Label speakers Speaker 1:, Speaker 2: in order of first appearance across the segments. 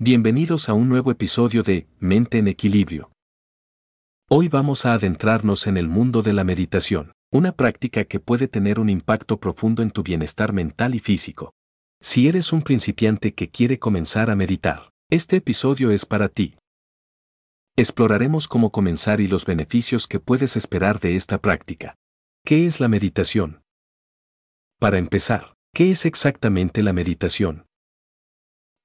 Speaker 1: Bienvenidos a un nuevo episodio de Mente en Equilibrio. Hoy vamos a adentrarnos en el mundo de la meditación, una práctica que puede tener un impacto profundo en tu bienestar mental y físico. Si eres un principiante que quiere comenzar a meditar, este episodio es para ti. Exploraremos cómo comenzar y los beneficios que puedes esperar de esta práctica. ¿Qué es la meditación? Para empezar, ¿qué es exactamente la meditación?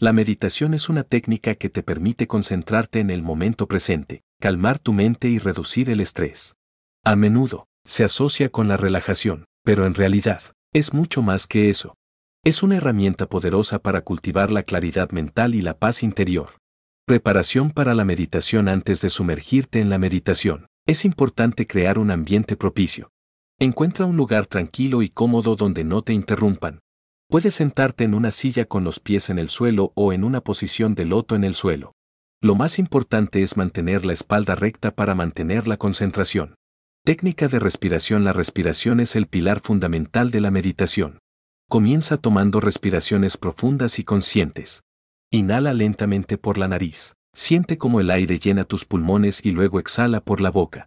Speaker 1: La meditación es una técnica que te permite concentrarte en el momento presente, calmar tu mente y reducir el estrés. A menudo, se asocia con la relajación, pero en realidad, es mucho más que eso. Es una herramienta poderosa para cultivar la claridad mental y la paz interior. Preparación para la meditación antes de sumergirte en la meditación. Es importante crear un ambiente propicio. Encuentra un lugar tranquilo y cómodo donde no te interrumpan, Puedes sentarte en una silla con los pies en el suelo o en una posición de loto en el suelo. Lo más importante es mantener la espalda recta para mantener la concentración. Técnica de respiración La respiración es el pilar fundamental de la meditación. Comienza tomando respiraciones profundas y conscientes. Inhala lentamente por la nariz. Siente cómo el aire llena tus pulmones y luego exhala por la boca.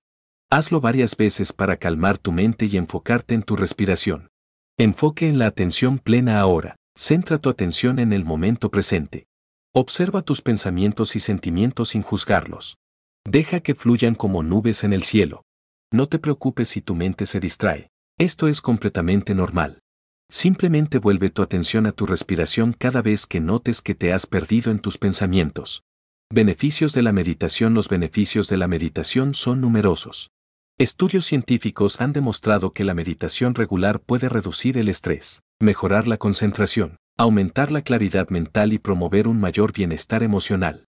Speaker 1: Hazlo varias veces para calmar tu mente y enfocarte en tu respiración. Enfoque en la atención plena ahora. Centra tu atención en el momento presente. Observa tus pensamientos y sentimientos sin juzgarlos. Deja que fluyan como nubes en el cielo. No te preocupes si tu mente se distrae. Esto es completamente normal. Simplemente vuelve tu atención a tu respiración cada vez que notes que te has perdido en tus pensamientos. Beneficios de la meditación Los beneficios de la meditación son numerosos. Estudios científicos han demostrado que la meditación regular puede reducir el estrés, mejorar la concentración, aumentar la claridad mental y promover un mayor bienestar emocional.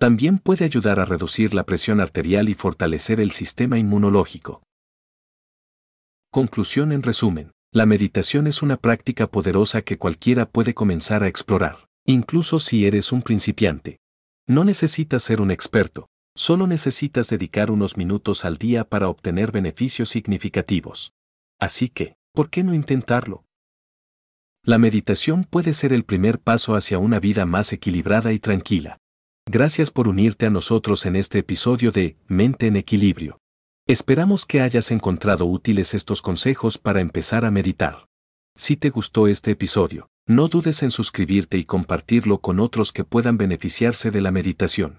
Speaker 1: También puede ayudar a reducir la presión arterial y fortalecer el sistema inmunológico. Conclusión en resumen, la meditación es una práctica poderosa que cualquiera puede comenzar a explorar, incluso si eres un principiante. No necesitas ser un experto, Solo necesitas dedicar unos minutos al día para obtener beneficios significativos. Así que, ¿por qué no intentarlo? La meditación puede ser el primer paso hacia una vida más equilibrada y tranquila. Gracias por unirte a nosotros en este episodio de Mente en Equilibrio. Esperamos que hayas encontrado útiles estos consejos para empezar a meditar. Si te gustó este episodio, no dudes en suscribirte y compartirlo con otros que puedan beneficiarse de la meditación.